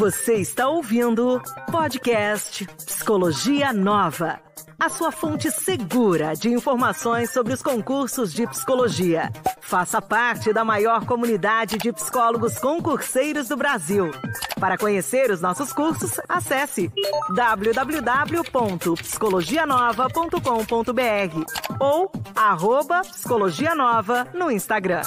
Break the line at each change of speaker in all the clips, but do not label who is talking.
Você está ouvindo podcast Psicologia Nova. A sua fonte segura de informações sobre os concursos de psicologia. Faça parte da maior comunidade de psicólogos concurseiros do Brasil. Para conhecer os nossos cursos, acesse www.psicologianova.com.br ou arroba Psicologia Nova no Instagram.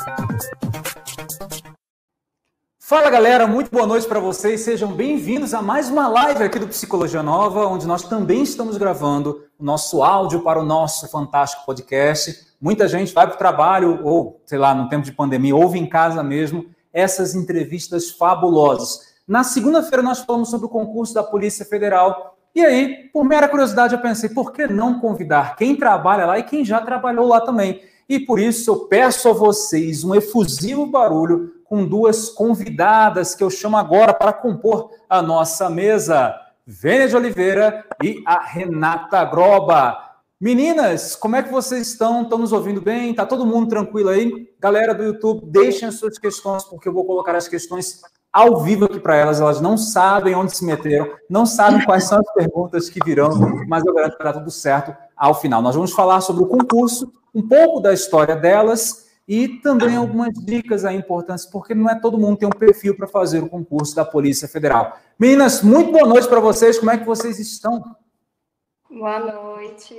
Fala galera, muito boa noite para vocês. Sejam bem-vindos a mais uma live aqui do Psicologia Nova, onde nós também estamos gravando o nosso áudio para o nosso fantástico podcast. Muita gente vai para o trabalho ou, sei lá, no tempo de pandemia, ouve em casa mesmo essas entrevistas fabulosas. Na segunda-feira nós falamos sobre o concurso da Polícia Federal. E aí, por mera curiosidade, eu pensei, por que não convidar quem trabalha lá e quem já trabalhou lá também? E por isso eu peço a vocês um efusivo barulho com duas convidadas que eu chamo agora para compor a nossa mesa. Vênia de Oliveira e a Renata Groba. Meninas, como é que vocês estão? Estão nos ouvindo bem? Está todo mundo tranquilo aí? Galera do YouTube, deixem as suas questões, porque eu vou colocar as questões ao vivo aqui para elas. Elas não sabem onde se meteram, não sabem quais são as perguntas que virão, mas eu garanto que está tudo certo ao final. Nós vamos falar sobre o concurso, um pouco da história delas e também algumas dicas aí importantes, porque não é todo mundo que tem um perfil para fazer o concurso da Polícia Federal. Meninas, muito boa noite para vocês. Como é que vocês estão?
Boa noite.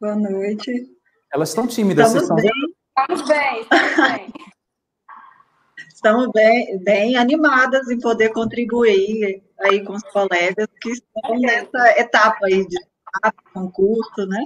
Boa noite.
Elas estão tímidas,
estamos
vocês
bem.
Estamos bem, estamos bem.
Estamos bem, bem animadas em poder contribuir aí com os colegas que estão nessa etapa aí de concurso, né?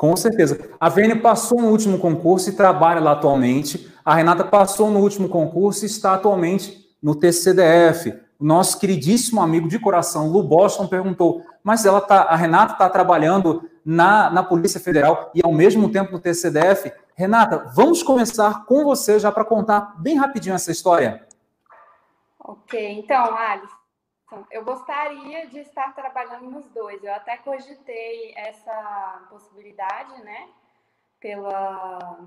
Com certeza. A Vênia passou no último concurso e trabalha lá atualmente. A Renata passou no último concurso e está atualmente no TCDF. O nosso queridíssimo amigo de coração, Lu Boston, perguntou: mas ela tá, a Renata está trabalhando na, na Polícia Federal e ao mesmo tempo no TCDF? Renata, vamos começar com você já para contar bem rapidinho essa história.
Ok, então, Alisson, eu gostaria de estar trabalhando nos dois. Eu até cogitei essa possibilidade, né? Pela,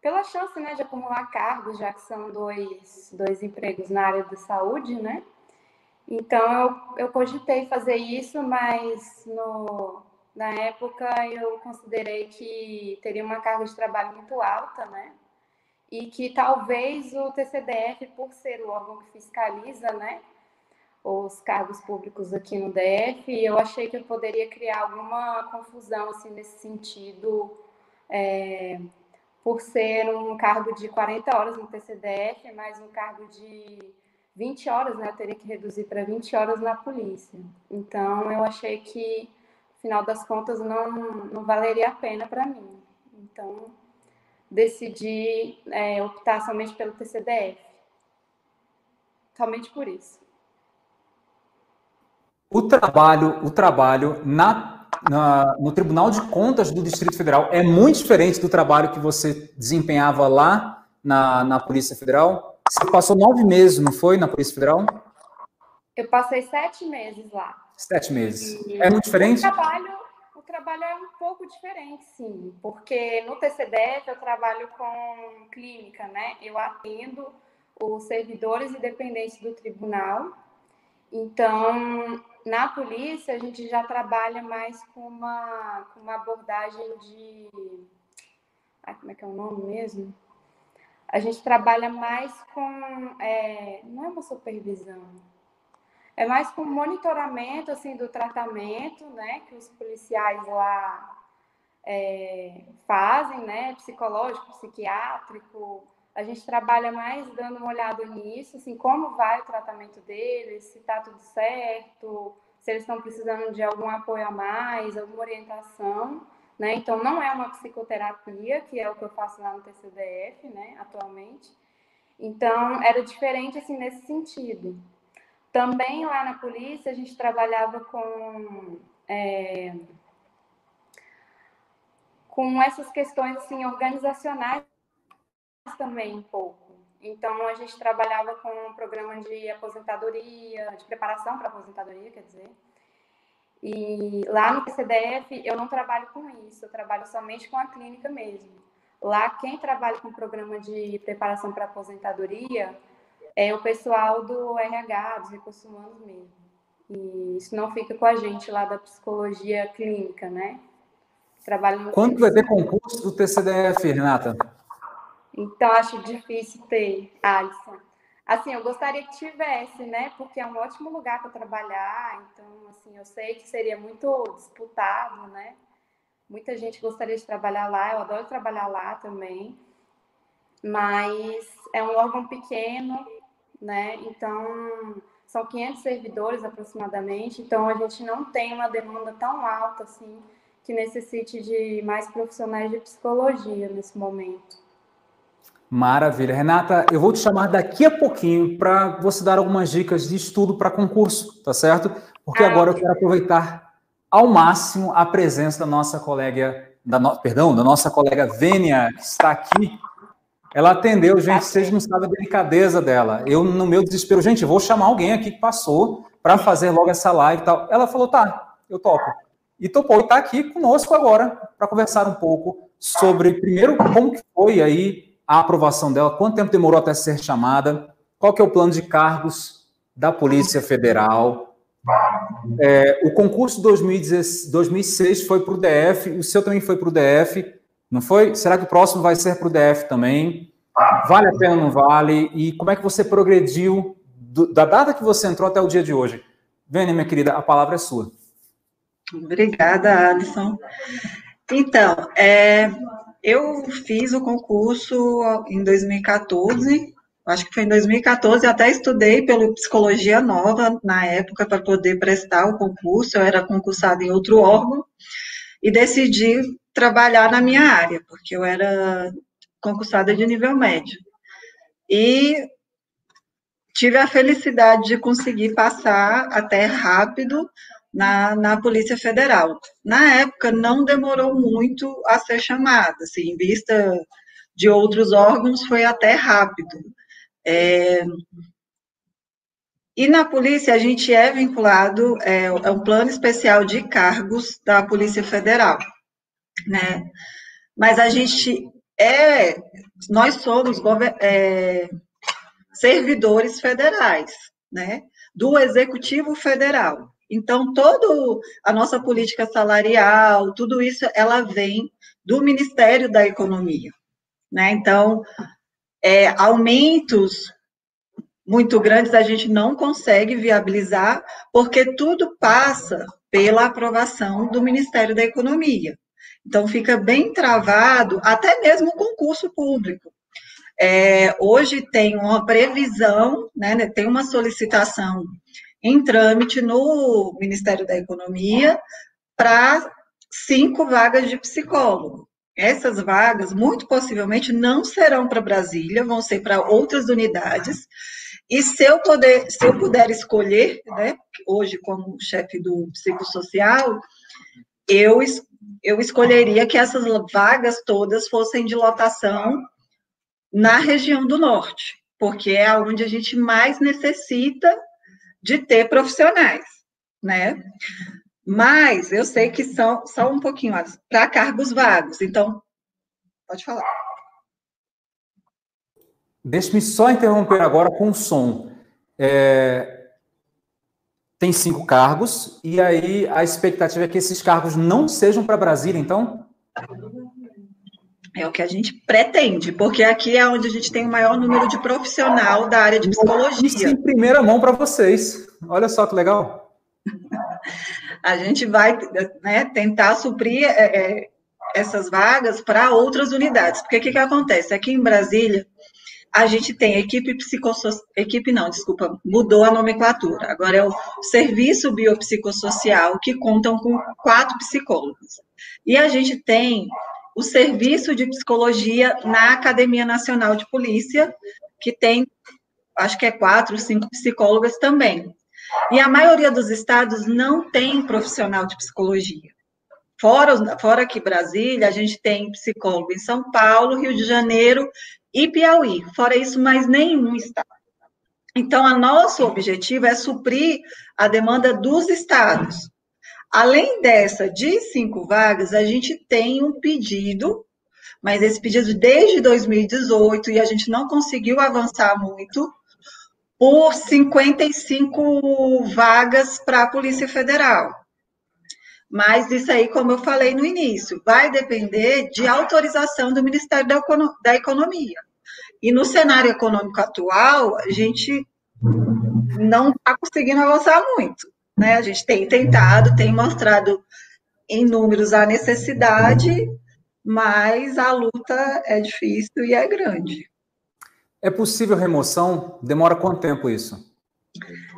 pela chance né, de acumular cargos, já que são dois, dois empregos na área da saúde, né? Então, eu, eu cogitei fazer isso, mas no, na época eu considerei que teria uma carga de trabalho muito alta, né? E que talvez o TCDF, por ser o órgão que fiscaliza, né? Os cargos públicos aqui no DF, eu achei que eu poderia criar alguma confusão, assim, nesse sentido, é, por ser um cargo de 40 horas no TCDF, mais um cargo de 20 horas, né? Eu teria que reduzir para 20 horas na polícia. Então, eu achei que final das contas não, não valeria a pena para mim. Então, decidi é, optar somente pelo TCDF. Somente por isso.
O trabalho, o trabalho na, na, no Tribunal de Contas do Distrito Federal é muito diferente do trabalho que você desempenhava lá na, na Polícia Federal. Você passou nove meses, não foi, na Polícia Federal?
Eu passei sete meses lá.
Sete meses. E é muito diferente?
O trabalho, o trabalho é um pouco diferente, sim, porque no TCDF eu trabalho com clínica, né? Eu atendo os servidores e dependentes do tribunal. Então, na polícia, a gente já trabalha mais com uma, com uma abordagem de. Ai, como é que é o nome mesmo? A gente trabalha mais com. É, não é uma supervisão é mais com monitoramento assim do tratamento, né, que os policiais lá é, fazem, né, psicológico, psiquiátrico. A gente trabalha mais dando uma olhada nisso, assim, como vai o tratamento deles, se está tudo certo, se eles estão precisando de algum apoio a mais, alguma orientação, né? Então não é uma psicoterapia, que é o que eu faço lá no TCDF, né, atualmente. Então era diferente assim nesse sentido. Também lá na polícia a gente trabalhava com é, com essas questões assim organizacionais também um pouco. Então a gente trabalhava com um programa de aposentadoria, de preparação para aposentadoria, quer dizer. E lá no PCDF eu não trabalho com isso, eu trabalho somente com a clínica mesmo. Lá quem trabalha com o programa de preparação para aposentadoria é o pessoal do RH, dos recursos humanos mesmo. E isso não fica com a gente lá da psicologia clínica, né?
Trabalho Quando vai ter concurso do TCDF, Renata?
Então, acho difícil ter, Alisson. Assim, eu gostaria que tivesse, né? Porque é um ótimo lugar para trabalhar. Então, assim, eu sei que seria muito disputado, né? Muita gente gostaria de trabalhar lá. Eu adoro trabalhar lá também. Mas é um órgão pequeno, né? Então, são 500 servidores aproximadamente, então a gente não tem uma demanda tão alta assim que necessite de mais profissionais de psicologia nesse momento.
Maravilha. Renata, eu vou te chamar daqui a pouquinho para você dar algumas dicas de estudo para concurso, tá certo? Porque ah, agora eu quero aproveitar ao máximo a presença da nossa colega, da no, perdão, da nossa colega Vênia, que está aqui ela atendeu, gente, vocês não sabem a delicadeza dela. Eu, no meu desespero, gente, vou chamar alguém aqui que passou para fazer logo essa live e tal. Ela falou, tá, eu topo. E topou e está aqui conosco agora para conversar um pouco sobre, primeiro, como que foi aí a aprovação dela, quanto tempo demorou até ser chamada, qual que é o plano de cargos da Polícia Federal. É, o concurso 2016, 2006 foi para o DF, o seu também foi para o DF. Não foi? Será que o próximo vai ser para o DF também? Vale a pena ou não vale? E como é que você progrediu do, da data que você entrou até o dia de hoje? Vênia, minha querida, a palavra é sua.
Obrigada, Alisson. Então, é, eu fiz o concurso em 2014, acho que foi em 2014, até estudei pelo Psicologia Nova na época para poder prestar o concurso, eu era concursada em outro órgão, e decidi trabalhar na minha área, porque eu era concursada de nível médio. E tive a felicidade de conseguir passar até rápido na, na Polícia Federal. Na época, não demorou muito a ser chamada, assim, em vista de outros órgãos, foi até rápido. É, e na polícia, a gente é vinculado, é, é um plano especial de cargos da Polícia Federal né? Mas a gente é, nós somos é, servidores federais, né? Do Executivo Federal. Então, toda a nossa política salarial, tudo isso, ela vem do Ministério da Economia, né? Então, é, aumentos muito grandes a gente não consegue viabilizar, porque tudo passa pela aprovação do Ministério da Economia. Então, fica bem travado, até mesmo o concurso público. É, hoje tem uma previsão, né, tem uma solicitação em trâmite no Ministério da Economia para cinco vagas de psicólogo. Essas vagas, muito possivelmente, não serão para Brasília, vão ser para outras unidades. E se eu, poder, se eu puder escolher, né, hoje como chefe do psicossocial, eu eu escolheria que essas vagas todas fossem de lotação na região do norte, porque é onde a gente mais necessita de ter profissionais, né? Mas eu sei que são só um pouquinho para cargos vagos, então pode falar.
Deixe-me só interromper agora com o som. É, tem cinco cargos, e aí a expectativa é que esses cargos não sejam para Brasília, então?
É o que a gente pretende, porque aqui é onde a gente tem o maior número de profissional da área de psicologia. Isso
em primeira mão para vocês. Olha só que legal.
a gente vai né, tentar suprir é, é, essas vagas para outras unidades, porque o que, que acontece? Aqui em Brasília, a gente tem equipe psicossocial, equipe não, desculpa, mudou a nomenclatura. Agora é o serviço biopsicossocial, que contam com quatro psicólogos. E a gente tem o serviço de psicologia na Academia Nacional de Polícia, que tem, acho que é quatro, cinco psicólogas também. E a maioria dos estados não tem profissional de psicologia. Fora, fora aqui Brasília, a gente tem psicólogo em São Paulo, Rio de Janeiro e Piauí. Fora isso, mais nenhum estado. Então, o nosso objetivo é suprir a demanda dos estados. Além dessa de cinco vagas, a gente tem um pedido, mas esse pedido desde 2018 e a gente não conseguiu avançar muito, por 55 vagas para a Polícia Federal. Mas isso aí, como eu falei no início, vai depender de autorização do Ministério da Economia. E no cenário econômico atual, a gente não está conseguindo avançar muito. Né? A gente tem tentado, tem mostrado em números a necessidade, mas a luta é difícil e é grande.
É possível remoção? Demora quanto tempo isso?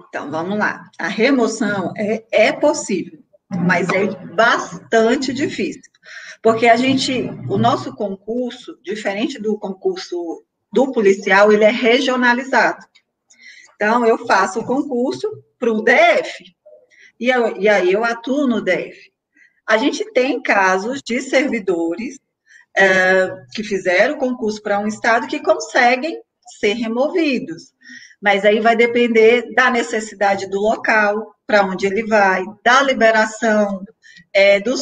Então, vamos lá. A remoção é, é possível, mas é bastante difícil. Porque a gente, o nosso concurso, diferente do concurso do policial, ele é regionalizado. Então, eu faço o concurso para o DF, e, eu, e aí eu atuo no DF. A gente tem casos de servidores é, que fizeram concurso para um estado que conseguem ser removidos. Mas aí vai depender da necessidade do local, para onde ele vai, da liberação é, do,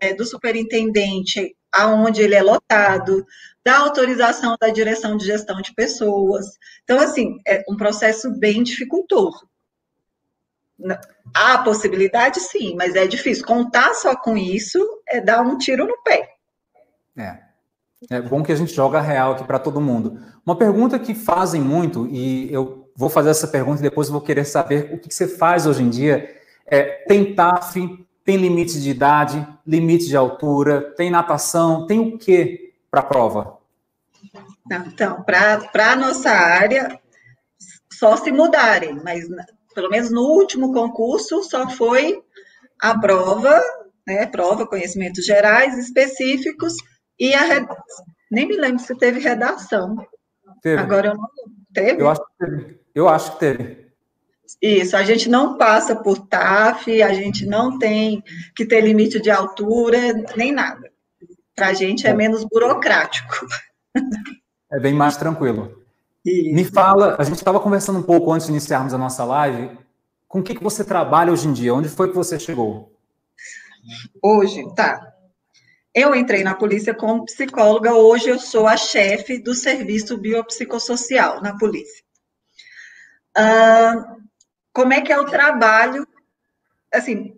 é, do superintendente aonde ele é lotado, da autorização da direção de gestão de pessoas. Então, assim, é um processo bem dificultoso. Há possibilidade, sim, mas é difícil. Contar só com isso é dar um tiro no pé.
É. É bom que a gente joga real aqui para todo mundo. Uma pergunta que fazem muito, e eu vou fazer essa pergunta e depois vou querer saber o que você faz hoje em dia. É, tem TAF, tem limite de idade, limite de altura, tem natação, tem o que para a prova?
Então, para a nossa área, só se mudarem, mas pelo menos no último concurso só foi a prova, né, prova, conhecimentos gerais específicos, e a nem me lembro se teve redação. Teve. Agora eu não teve.
Eu acho que teve. Eu acho que teve.
Isso, a gente não passa por TAF, a gente não tem que ter limite de altura, nem nada. Para a gente é menos burocrático.
É bem mais tranquilo. Isso. Me fala, a gente estava conversando um pouco antes de iniciarmos a nossa live. Com o que, que você trabalha hoje em dia? Onde foi que você chegou?
Hoje, tá. Eu entrei na polícia como psicóloga, hoje eu sou a chefe do serviço biopsicossocial na polícia. Uh, como é que é o trabalho? Assim,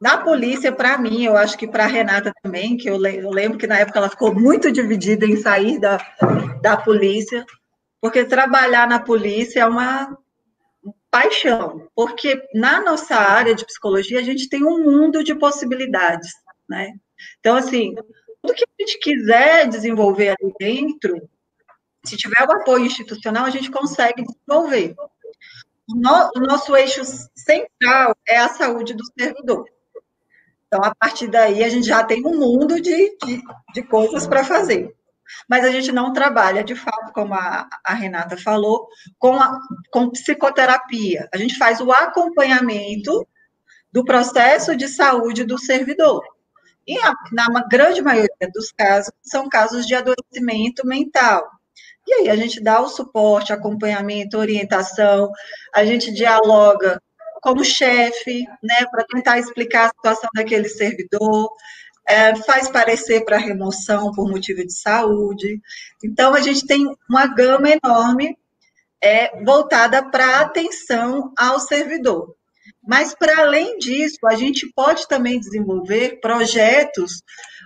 na polícia, para mim, eu acho que para a Renata também, que eu, eu, lembro que na época ela ficou muito dividida em sair da, da polícia, porque trabalhar na polícia é uma paixão, porque na nossa área de psicologia a gente tem um mundo de possibilidades, né? Então, assim, tudo que a gente quiser desenvolver ali dentro, se tiver o apoio institucional, a gente consegue desenvolver. O, no, o nosso eixo central é a saúde do servidor. Então, a partir daí, a gente já tem um mundo de, de, de coisas para fazer. Mas a gente não trabalha, de fato, como a, a Renata falou, com, a, com psicoterapia. A gente faz o acompanhamento do processo de saúde do servidor. E a, na grande maioria dos casos, são casos de adoecimento mental. E aí a gente dá o suporte, acompanhamento, orientação, a gente dialoga como chefe, né, para tentar explicar a situação daquele servidor, é, faz parecer para remoção por motivo de saúde. Então, a gente tem uma gama enorme é, voltada para atenção ao servidor. Mas, para além disso, a gente pode também desenvolver projetos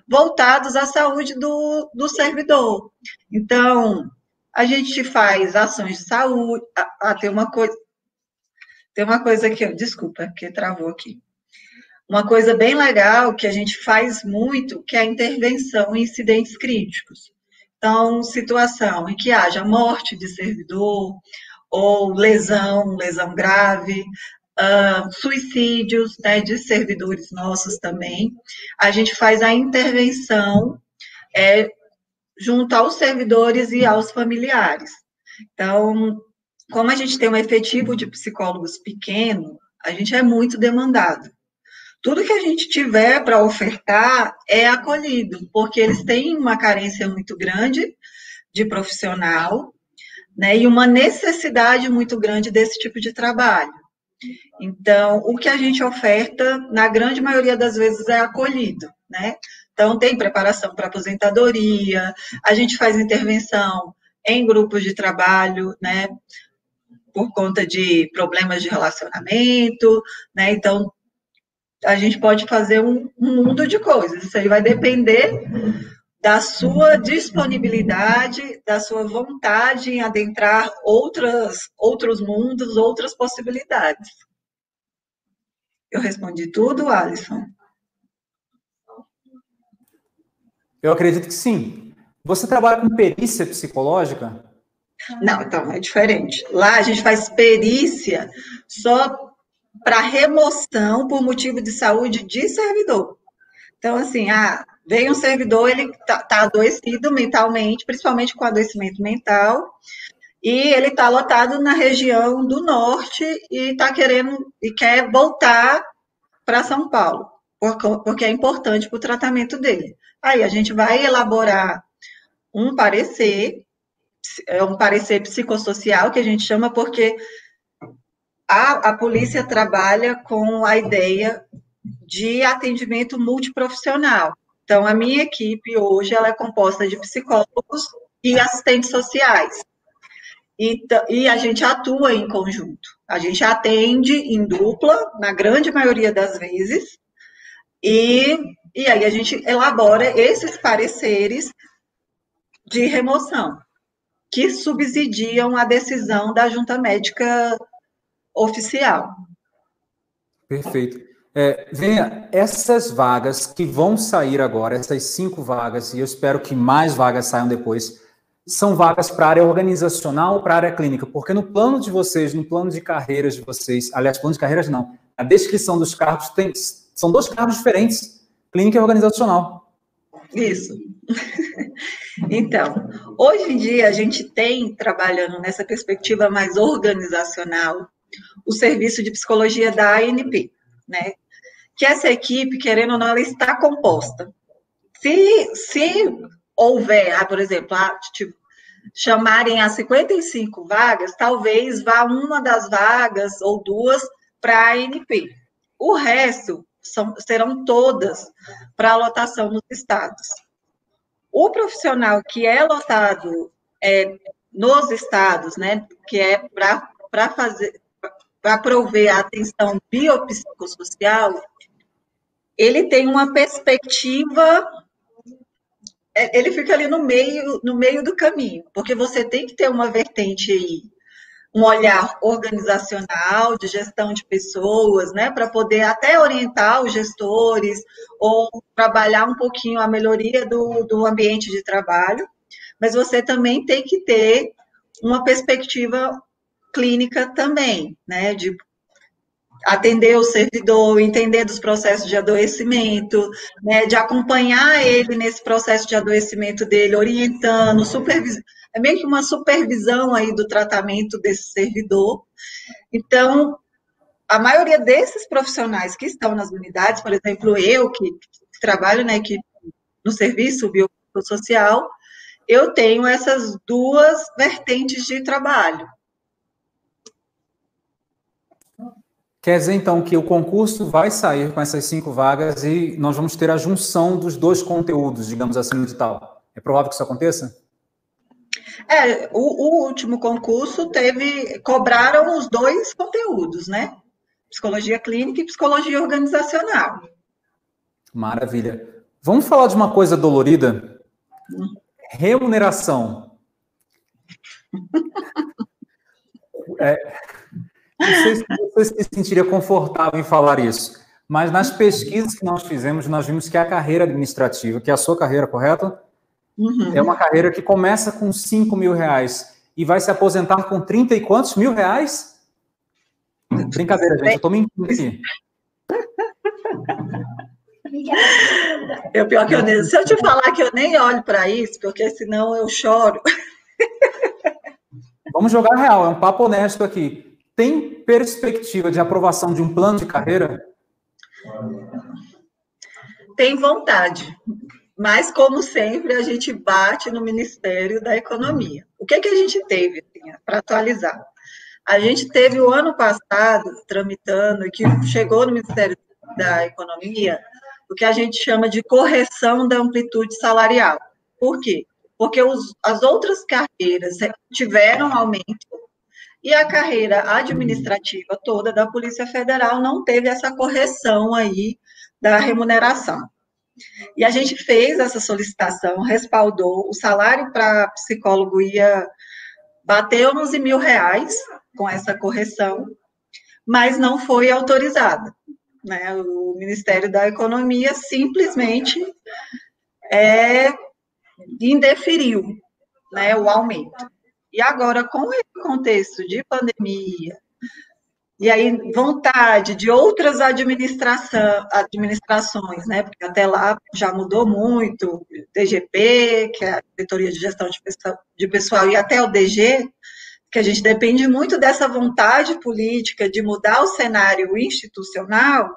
voltados à saúde do, do servidor. Então, a gente faz ações de saúde. Ah, ah tem uma coisa. Tem uma coisa aqui, desculpa, que travou aqui. Uma coisa bem legal que a gente faz muito, que é a intervenção em incidentes críticos. Então, situação em que haja morte de servidor, ou lesão, lesão grave, uh, suicídios né, de servidores nossos também. A gente faz a intervenção é, junto aos servidores e aos familiares. Então, como a gente tem um efetivo de psicólogos pequeno, a gente é muito demandado. Tudo que a gente tiver para ofertar é acolhido, porque eles têm uma carência muito grande de profissional, né, e uma necessidade muito grande desse tipo de trabalho. Então, o que a gente oferta, na grande maioria das vezes, é acolhido, né? Então, tem preparação para aposentadoria, a gente faz intervenção em grupos de trabalho, né? por conta de problemas de relacionamento, né? Então, a gente pode fazer um, um mundo de coisas. Isso aí vai depender da sua disponibilidade, da sua vontade em adentrar outras, outros mundos, outras possibilidades. Eu respondi tudo, Alisson?
Eu acredito que sim. Você trabalha com perícia psicológica?
Não, então é diferente. Lá a gente faz perícia só para remoção por motivo de saúde de servidor. Então, assim, ah, vem um servidor, ele está tá adoecido mentalmente, principalmente com adoecimento mental, e ele está lotado na região do norte e está querendo e quer voltar para São Paulo, porque é importante para o tratamento dele. Aí a gente vai elaborar um parecer, é um parecer psicossocial que a gente chama, porque a, a polícia trabalha com a ideia de atendimento multiprofissional. Então, a minha equipe hoje ela é composta de psicólogos e assistentes sociais. E, e, a gente atua em conjunto. A gente atende em dupla, na grande maioria das vezes, e, e aí a gente elabora esses pareceres de remoção, que subsidiam a decisão da junta médica oficial.
Perfeito. É, venha, essas vagas que vão sair agora, essas cinco vagas, e eu espero que mais vagas saiam depois, são vagas para a área organizacional ou para a área clínica, porque no plano de vocês, no plano de carreiras de vocês, aliás, plano de carreiras não, a descrição dos cargos tem, são dois cargos diferentes, clínica e organizacional.
Isso. Então, hoje em dia a gente tem trabalhando nessa perspectiva mais organizacional o serviço de psicologia da ANP, né? Que essa equipe, querendo ou não, ela está composta. Se, se houver, ah, por exemplo, ah, tipo, chamarem a 55 vagas, talvez vá uma das vagas ou duas para a ANP. O resto são, serão todas para lotação nos estados. O profissional que é lotado é, nos estados, né, que é para fazer para prover a atenção biopsicossocial, ele tem uma perspectiva é, ele fica ali no meio, no meio do caminho, porque você tem que ter uma vertente aí, um olhar organizacional, de gestão de pessoas, né, para poder até orientar os gestores ou trabalhar um pouquinho a melhoria do, do ambiente de trabalho, mas você também tem que ter uma perspectiva clínica também, né, de atender o servidor, entender dos processos de adoecimento, né, de acompanhar ele nesse processo de adoecimento dele, orientando, supervisando, é meio que uma supervisão aí do tratamento desse servidor. Então, a maioria desses profissionais que estão nas unidades, por exemplo, eu que trabalho na equipe no serviço biosocial, eu tenho essas duas vertentes de trabalho.
Quer dizer, então, que o concurso vai sair com essas cinco vagas e nós vamos ter a junção dos dois conteúdos, digamos assim, de tal. É provável que isso aconteça?
É, o, o último concurso teve, cobraram os dois conteúdos, né? Psicologia clínica e psicologia organizacional.
Maravilha. Vamos falar de uma coisa dolorida? Remuneração. é, não sei se você se sentiria confortável em falar isso, mas nas pesquisas que nós fizemos, nós vimos que a carreira administrativa, que é a sua carreira, correto? Uhum. É uma carreira que começa com 5 mil reais e vai se aposentar com 30 e quantos mil reais? Brincadeira, gente, eu estou mentindo aqui.
Eu pior que eu nem, se eu te falar que eu nem olho para isso, porque senão eu choro.
Vamos jogar real, é um papo honesto aqui. Tem perspectiva de aprovação de um plano de carreira?
Tem vontade, mas como sempre a gente bate no Ministério da Economia. O que, que a gente teve, assim, para atualizar? A gente teve o ano passado tramitando, que chegou no Ministério da Economia, o que a gente chama de correção da amplitude salarial. Por quê? Porque os, as outras carreiras tiveram aumento e a carreira administrativa toda da Polícia Federal não teve essa correção aí da remuneração. E a gente fez essa solicitação, respaldou, o salário para psicólogo ia bater 11 mil reais com essa correção, mas não foi autorizada. Né? O Ministério da Economia simplesmente é, indeferiu né, o aumento. E agora, com esse contexto de pandemia, e aí vontade de outras administrações, né? Porque até lá já mudou muito, DGP, que é a Diretoria de Gestão de pessoal e até o DG, que a gente depende muito dessa vontade política de mudar o cenário institucional,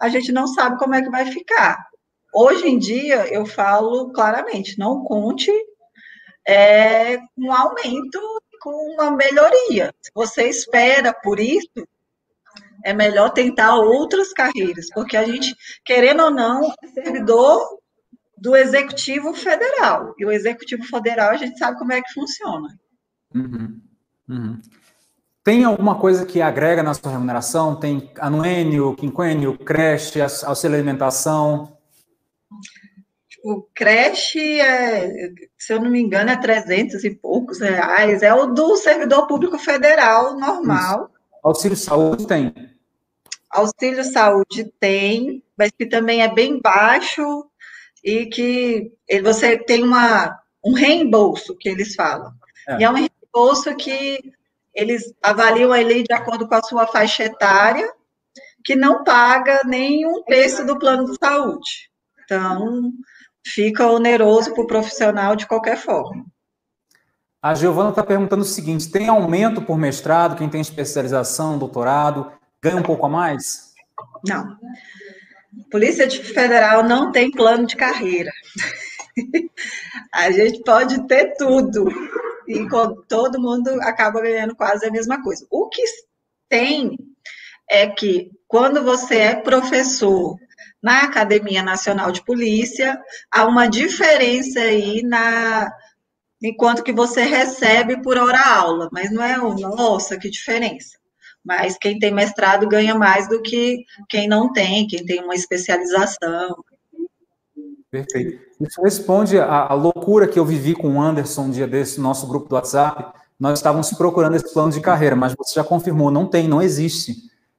a gente não sabe como é que vai ficar. Hoje em dia, eu falo claramente, não conte é, um aumento, com uma melhoria. Se você espera por isso, é melhor tentar outras carreiras, porque a gente, querendo ou não, é servidor do Executivo Federal. E o Executivo Federal, a gente sabe como é que funciona.
Uhum. Uhum. Tem alguma coisa que agrega na sua remuneração? Tem anuênio, quinquênio, creche, auxílio alimentação?
O creche, é, se eu não me engano, é 300 e poucos reais. É o do servidor público federal normal. Isso.
Auxílio saúde tem?
Auxílio saúde tem, mas que também é bem baixo e que você tem uma, um reembolso, que eles falam. É. E é um reembolso que eles avaliam a lei de acordo com a sua faixa etária, que não paga nem um terço do plano de saúde. Então, fica oneroso para o profissional de qualquer forma.
A Giovana está perguntando o seguinte: tem aumento por mestrado, quem tem especialização, doutorado? ganha um pouco a mais?
Não. Polícia Federal não tem plano de carreira. a gente pode ter tudo e todo mundo acaba ganhando quase a mesma coisa. O que tem é que quando você é professor na Academia Nacional de Polícia, há uma diferença aí na enquanto que você recebe por hora aula, mas não é, nossa, que diferença mas quem tem mestrado ganha mais do que quem não tem, quem tem uma especialização.
Perfeito. Isso responde à, loucura que eu vivi com o Anderson um dia desse, no nosso grupo do WhatsApp. Nós estávamos procurando esse plano de carreira, mas você já confirmou, não tem, não existe.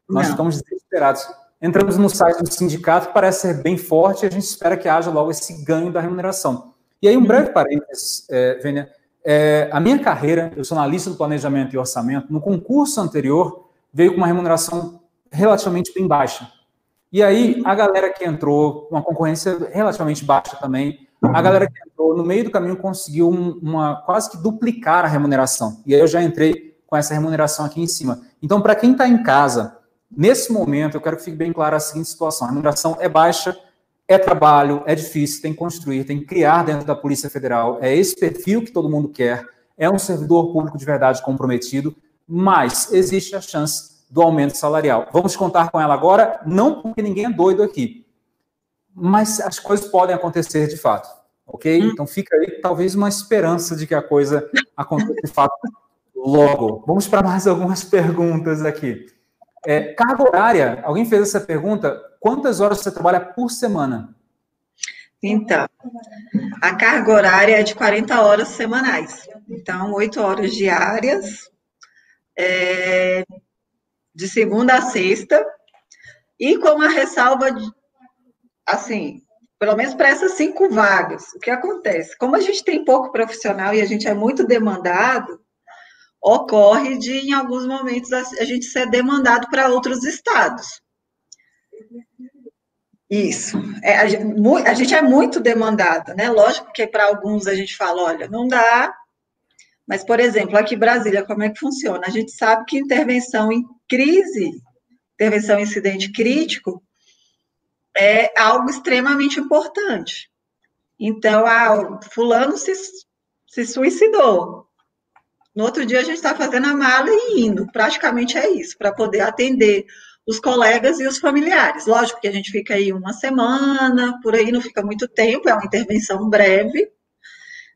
Nós não. ficamos desesperados. Entramos no site do sindicato, que parece ser bem forte, e a gente espera que haja logo esse ganho da remuneração. E aí, um breve parênteses, é, Vênia. É, a minha carreira, eu sou analista do planejamento e orçamento. No concurso anterior, veio com uma remuneração relativamente bem baixa. E aí, a galera que entrou, uma concorrência relativamente baixa também, a galera que entrou no meio do caminho conseguiu uma quase que duplicar a remuneração. E aí eu já entrei com essa remuneração aqui em cima. Então, para quem está em casa, nesse momento, eu quero que fique bem claro a seguinte situação: a remuneração é baixa, é trabalho, é difícil, tem que construir, tem que criar dentro da Polícia Federal. É esse perfil que todo mundo quer. É um servidor público de verdade comprometido mas existe a chance do aumento salarial. Vamos contar com ela agora, não porque ninguém é doido aqui, mas as coisas podem acontecer de fato, ok? Hum. Então fica aí talvez uma esperança de que a coisa aconteça de fato logo. Vamos para mais algumas perguntas aqui. É, carga horária, alguém fez essa pergunta? Quantas horas você trabalha por semana?
Então, a carga horária é de 40 horas semanais. Então, 8 horas diárias, é, de segunda a sexta, e com a ressalva de, assim, pelo menos para essas cinco vagas. O que acontece? Como a gente tem pouco profissional e a gente é muito demandado, ocorre de, em alguns momentos, a gente ser demandado para outros estados. Isso. É, a, gente, a, gente, é muito demandado, né? Lógico que para alguns a gente fala, olha, não dá, mas, por exemplo, aqui em Brasília, como é que funciona? A gente sabe que intervenção em crise, intervenção em incidente crítico, é algo extremamente importante. Então, ah, fulano se, se suicidou. No outro dia a gente está fazendo a mala e indo. Praticamente é isso, para poder atender os colegas e os familiares. Lógico que a gente fica aí uma semana, por aí não fica muito tempo, é uma intervenção breve,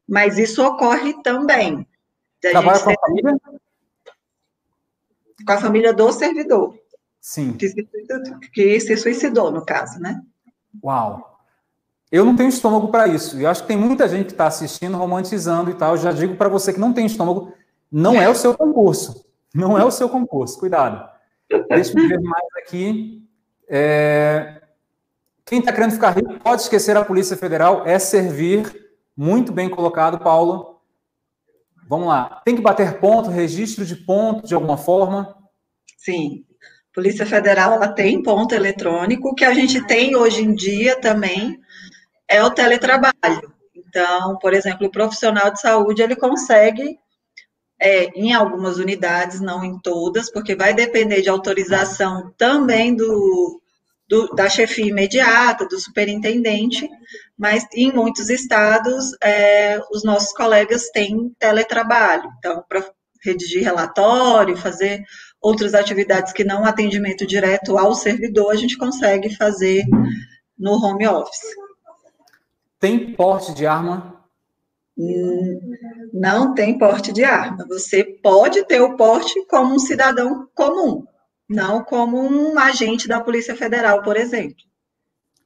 mas isso ocorre também.
Trabalha com a família?
com a família do servidor.
Sim.
Que se, que se suicidou, no caso, né?
Uau! Eu não tenho estômago para isso. E acho que tem muita gente que está assistindo, romantizando e tal. Eu já digo para você que não tem estômago, não é o seu concurso. Não é o seu concurso. Cuidado. Deixa eu ver mais aqui. É... Quem está querendo ficar rico pode esquecer a Polícia Federal, é servir. Muito bem colocado, Paulo. Vamos lá. Tem que bater ponto, registro de ponto de alguma forma?
Sim. Polícia Federal ela tem ponto eletrônico, que a gente tem hoje em dia também é o teletrabalho. Então, por exemplo, o profissional de saúde ele consegue é, em algumas unidades, não em todas, porque vai depender de autorização também do, do, da chefia imediata, do superintendente, mas em muitos estados é, os nossos colegas têm teletrabalho. Então, para redigir relatório, fazer outras atividades que não atendimento direto ao servidor, a gente consegue fazer no home office.
Tem porte de arma?
Não tem porte de arma. Você pode ter o porte como um cidadão comum, não como um agente da Polícia Federal, por exemplo.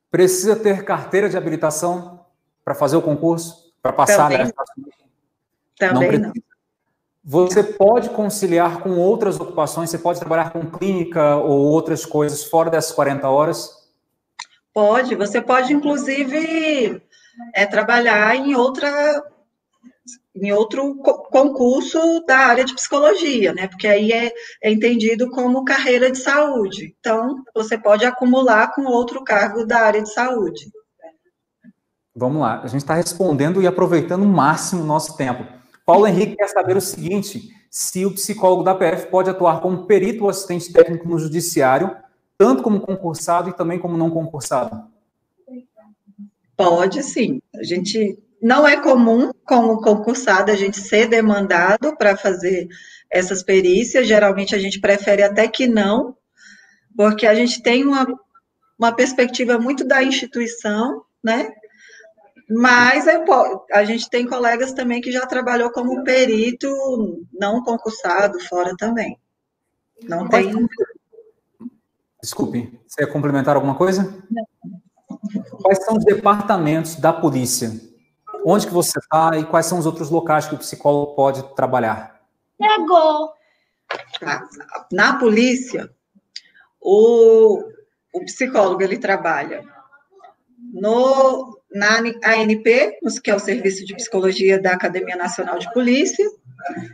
Precisa ter carteira de habilitação para fazer o concurso? Para passar
Também,
nessa...
Também não, não.
Você pode conciliar com outras ocupações? Você pode trabalhar com clínica ou outras coisas fora dessas 40 horas?
Pode. Você pode, inclusive, é, trabalhar em outra em outro concurso da área de psicologia, né? Porque aí é, é, entendido como carreira de saúde. Então, você pode acumular com outro cargo da área de saúde.
Vamos lá, a gente está respondendo e aproveitando o máximo o nosso tempo. Paulo Henrique quer saber o seguinte: se o psicólogo da PF pode atuar como perito ou assistente técnico no judiciário, tanto como concursado e também como não concursado?
Pode sim. A gente não é comum, como concursado, a gente ser demandado para fazer essas perícias. Geralmente a gente prefere até que não, porque a gente tem uma, uma perspectiva muito da instituição, né? Mas é, a gente tem colegas também que já trabalhou como perito não concursado fora também. Não tem.
Desculpe, você ia complementar alguma coisa? Não. Quais são os departamentos da polícia Onde que você está e quais são os outros locais que o psicólogo pode trabalhar?
Pegou. Na polícia, o, o psicólogo ele trabalha no, na ANP, que é o Serviço de Psicologia da Academia Nacional de Polícia,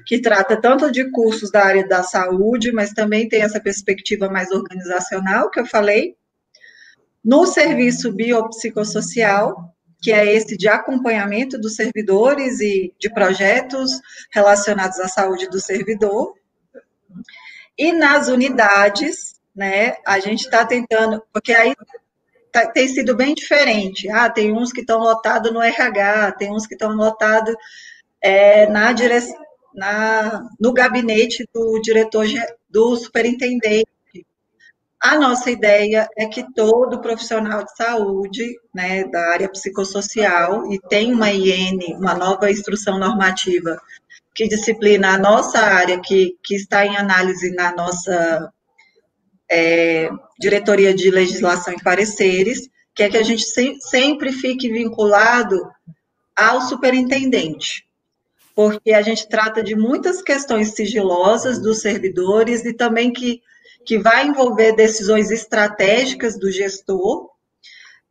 que trata tanto de cursos da área da saúde, mas também tem essa perspectiva mais organizacional que eu falei. No serviço biopsicossocial, que é esse de acompanhamento dos servidores e de projetos relacionados à saúde do servidor. E nas unidades, né, a gente está tentando, porque aí tá, tem sido bem diferente. Ah, tem uns que estão lotados no RH, tem uns que estão lotados é, na direção, na, no gabinete do diretor, do superintendente, a nossa ideia é que todo profissional de saúde, né, da área psicossocial, e tem uma IN, uma nova instrução normativa, que disciplina a nossa área, que, que está em análise na nossa é, diretoria de legislação e pareceres, que é que a gente se, sempre fique vinculado ao superintendente, porque a gente trata de muitas questões sigilosas dos servidores e também que que vai envolver decisões estratégicas do gestor,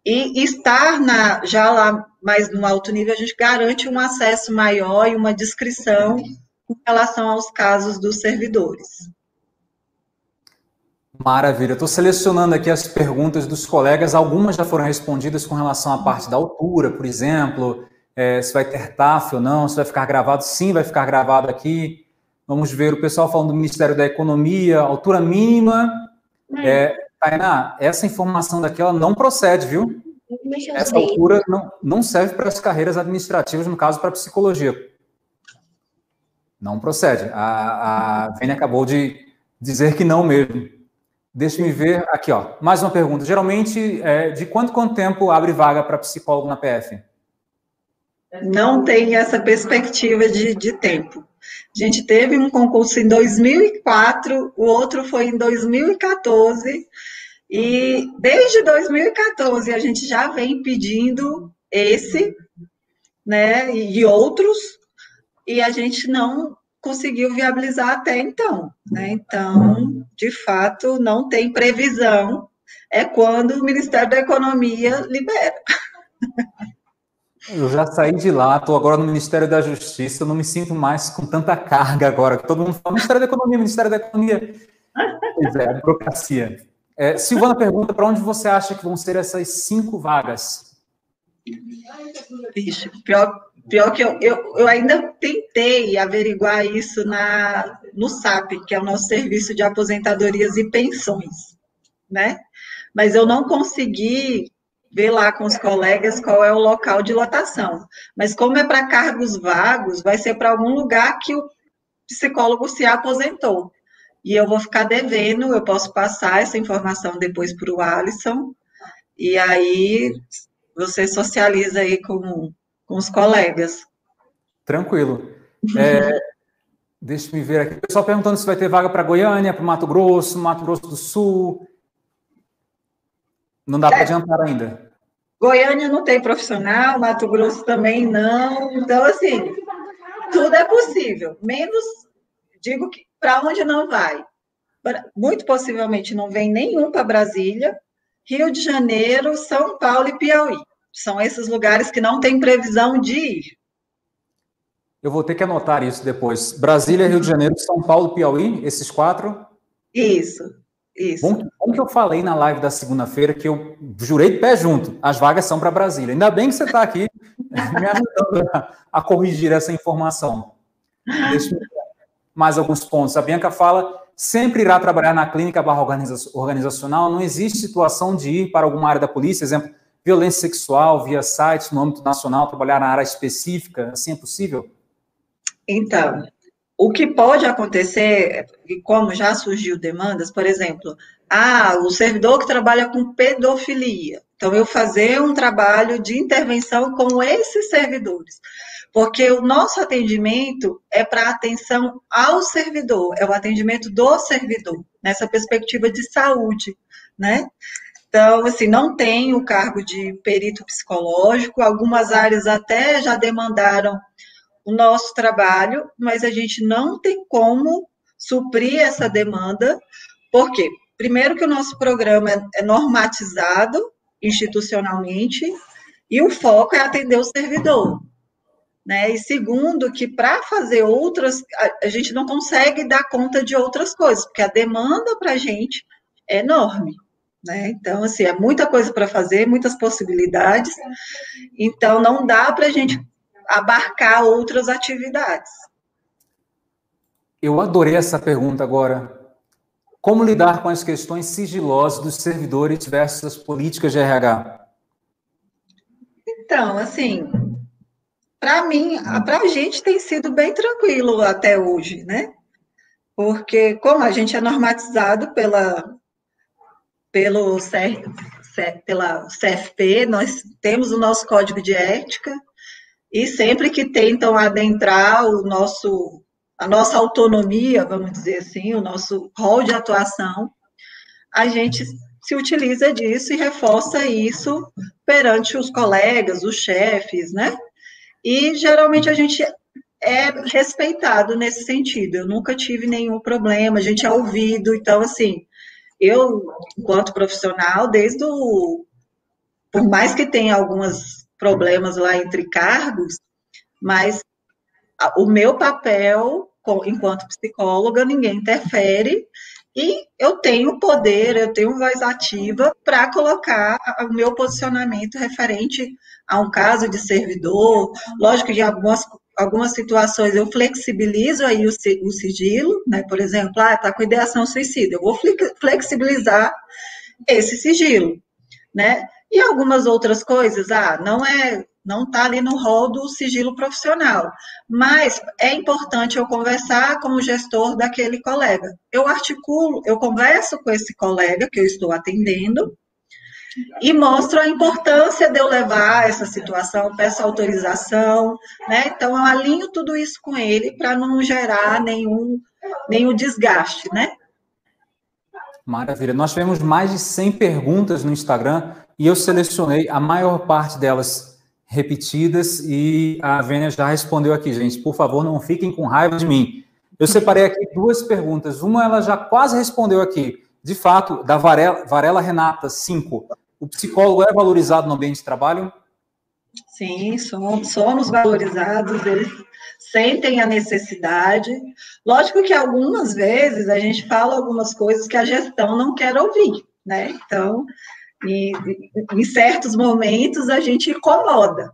e estar na, já lá mais no alto nível, a gente garante um acesso maior e uma descrição em relação aos casos dos servidores.
Maravilha. Estou selecionando aqui as perguntas dos colegas. Algumas já foram respondidas com relação à parte da altura, por exemplo, é, se vai ter TAF ou não, se vai ficar gravado. Sim, vai ficar gravado aqui. Vamos ver o pessoal falando do Ministério da Economia, altura mínima. É, Tainá, essa informação daqui ela não procede, viu? Essa altura não, não serve para as carreiras administrativas, no caso, para psicologia. Não procede. A, a Vênia acabou de dizer que não mesmo. Deixa-me ver aqui, ó. Mais uma pergunta. Geralmente, é, de quanto quanto tempo abre vaga para psicólogo na PF?
Não tem essa perspectiva de, de tempo. A gente teve um concurso em 2004, o outro foi em 2014, e desde 2014 a gente já vem pedindo esse, né, e outros, e a gente não conseguiu viabilizar até então, né? Então, de fato, não tem previsão. É quando o Ministério da Economia libera.
Eu já saí de lá, estou agora no Ministério da Justiça, não me sinto mais com tanta carga agora, todo mundo fala Ministério da Economia, Ministério da Economia. Pois é, a burocracia. É, Silvana pergunta para onde você acha que vão ser essas cinco vagas?
Pior, pior que eu, eu, eu ainda tentei averiguar isso na, no SAP, que é o nosso Serviço de Aposentadorias e Pensões, né? Mas eu não consegui ver lá com os colegas qual é o local de lotação. Mas como é para cargos vagos, vai ser para algum lugar que o psicólogo se aposentou. E eu vou ficar devendo, eu posso passar essa informação depois para o Alisson, e aí você socializa aí com, com os colegas.
Tranquilo. É, deixa eu ver aqui. O pessoal perguntando se vai ter vaga para Goiânia, para Mato Grosso, Mato Grosso do Sul. Não dá para adiantar ainda.
Goiânia não tem profissional, Mato Grosso também não. Então, assim, tudo é possível. Menos, digo que para onde não vai? Muito possivelmente não vem nenhum para Brasília, Rio de Janeiro, São Paulo e Piauí. São esses lugares que não tem previsão de ir.
Eu vou ter que anotar isso depois. Brasília, Rio de Janeiro, São Paulo, Piauí, esses quatro?
Isso. Isso.
Bom, bom que eu falei na live da segunda-feira que eu jurei de pé junto, as vagas são para Brasília. Ainda bem que você está aqui me ajudando a, a, corrigir essa informação. Deixa eu mais alguns pontos. A Bianca fala, sempre irá trabalhar na clínica barra organizacional, não existe situação de ir para alguma área da polícia, exemplo, violência sexual, via site, no âmbito nacional, trabalhar na área específica, assim é possível?
Então, o que pode acontecer, e como já surgiu demandas, por exemplo, ah, o servidor que trabalha com pedofilia. Então, eu fazer um trabalho de intervenção com esses servidores. Porque o nosso atendimento é para atenção ao servidor, é o atendimento do servidor, nessa perspectiva de saúde, né? Então, assim, não tem o cargo de perito psicológico, algumas áreas até já demandaram o nosso trabalho, mas a gente não tem como suprir essa demanda, por quê? Primeiro que o nosso programa é normatizado institucionalmente e o foco é atender o servidor. Né? E segundo, que para fazer outras, a, gente não consegue dar conta de outras coisas, porque a demanda para a gente é enorme. Né? Então, assim, é muita coisa para fazer, muitas possibilidades. Então, não dá para a gente abarcar outras atividades.
Eu adorei essa pergunta agora. Como lidar com as questões sigilosas dos servidores versus as políticas de RH?
Então, assim, para mim, para a gente tem sido bem tranquilo até hoje, né? Porque como a gente é normatizado pela pelo pela CFP, nós temos o nosso código de ética, e sempre que tentam adentrar o nosso, a nossa autonomia, vamos dizer assim, o nosso rol de atuação, a gente se utiliza disso e reforça isso perante os colegas, os chefes, né? E geralmente a gente é respeitado nesse sentido. Eu nunca tive nenhum problema, a gente é ouvido, então assim, eu, enquanto profissional, desde o por mais que tenha algumas problemas lá entre cargos, mas o meu papel enquanto psicóloga, ninguém interfere e eu tenho poder, eu tenho voz ativa para colocar o meu posicionamento referente a um caso de servidor. Lógico que em algumas, algumas situações eu flexibilizo aí o, o sigilo, né? Por exemplo, ah, está com ideação suicida, eu vou flexibilizar esse sigilo, né? E algumas outras coisas, ah, não é, não está ali no rol do sigilo profissional, mas é importante eu conversar com o gestor daquele colega. Eu articulo, eu converso com esse colega que eu estou atendendo, e mostro a importância de eu levar essa situação, peço autorização, né? Então, eu alinho tudo isso com ele para não gerar nenhum, nenhum desgaste, né?
Maravilha. Nós tivemos mais de 100 perguntas no Instagram e eu selecionei a maior parte delas repetidas e a Vênia já respondeu aqui, gente. Por favor, não fiquem com raiva de mim. Eu separei aqui duas perguntas. Uma ela já quase respondeu aqui. De fato, da Varela, Varela Renata, 5. O psicólogo é valorizado no ambiente de trabalho?
Sim, somos, somos valorizados, eles sentem a necessidade. Lógico que algumas vezes a gente fala algumas coisas que a gestão não quer ouvir, né? Então, e, em certos momentos a gente incomoda.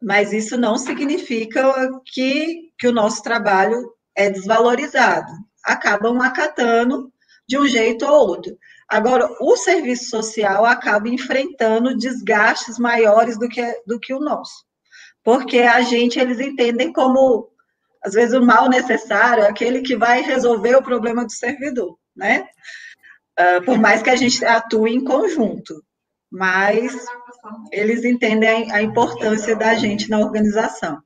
Mas isso não significa que, que o nosso trabalho é desvalorizado. Acabam acatando de um jeito ou outro. Agora, o serviço social acaba enfrentando desgastes maiores do que, do que o nosso. Porque a gente, eles entendem como, às vezes, o mal necessário é aquele que vai resolver o problema do servidor, né? Uh, por mais que a gente atue em conjunto, mas eles entendem a, importância da gente na organização.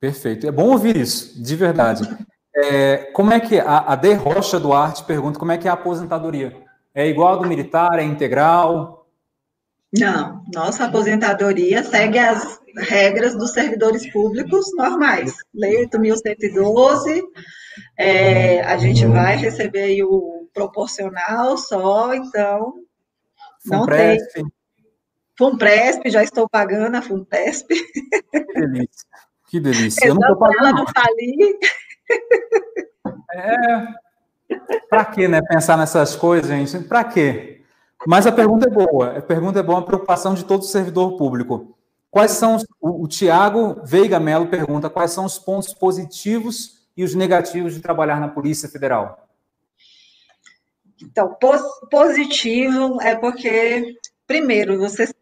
Perfeito. É bom ouvir isso, de verdade. É, como é que a, a De Rocha Duarte pergunta como é que é a aposentadoria? É igual do militar? É integral?
Não, nossa aposentadoria segue as regras dos servidores públicos normais. Lei 8.112, é, a gente vai receber o proporcional só, então não Funpresp. tem. Já estou pagando a Funpresp.
Que delícia. Que delícia. Eu não estou pagando. Ela não. É. Para que, né? Pensar nessas coisas, gente? Para quê? Mas a pergunta é boa. A pergunta é boa, a preocupação de todo servidor público. Quais são os, o, o Tiago Veiga Melo pergunta quais são os pontos positivos e os negativos de trabalhar na Polícia Federal?
Então, positivo é porque, primeiro, você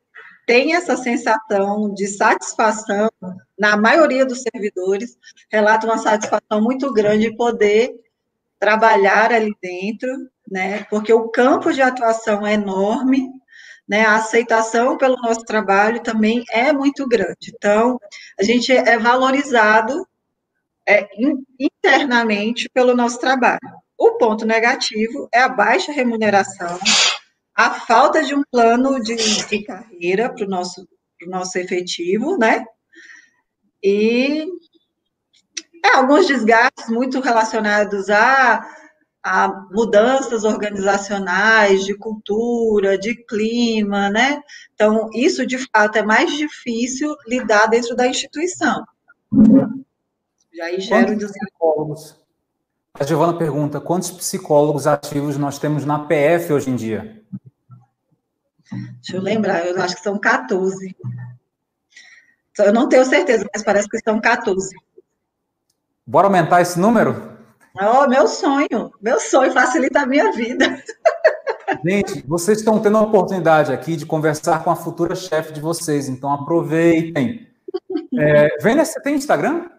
tem essa sensação de satisfação, na maioria dos servidores, relata uma satisfação muito grande de poder trabalhar ali dentro, né? Porque o campo de atuação é enorme, né? A aceitação pelo nosso trabalho também é muito grande. Então, a gente é valorizado é, internamente pelo nosso trabalho. O ponto negativo é a baixa remuneração, a falta de um plano de, de carreira para o nosso, nosso efetivo, né? E é, alguns desgastes muito relacionados a, a mudanças organizacionais, de cultura, de clima, né? Então, isso de fato é mais difícil lidar dentro da instituição.
E aí gera um desafio. A Giovana pergunta: quantos psicólogos ativos nós temos na PF hoje em dia?
Deixa eu lembrar, eu acho que são 14. Eu não tenho certeza, mas parece que são 14.
Bora aumentar esse número?
Oh, meu sonho, meu sonho facilita a minha vida.
Gente, vocês estão tendo a oportunidade aqui de conversar com a futura chefe de vocês, então aproveitem. É, Vênia, você tem Instagram?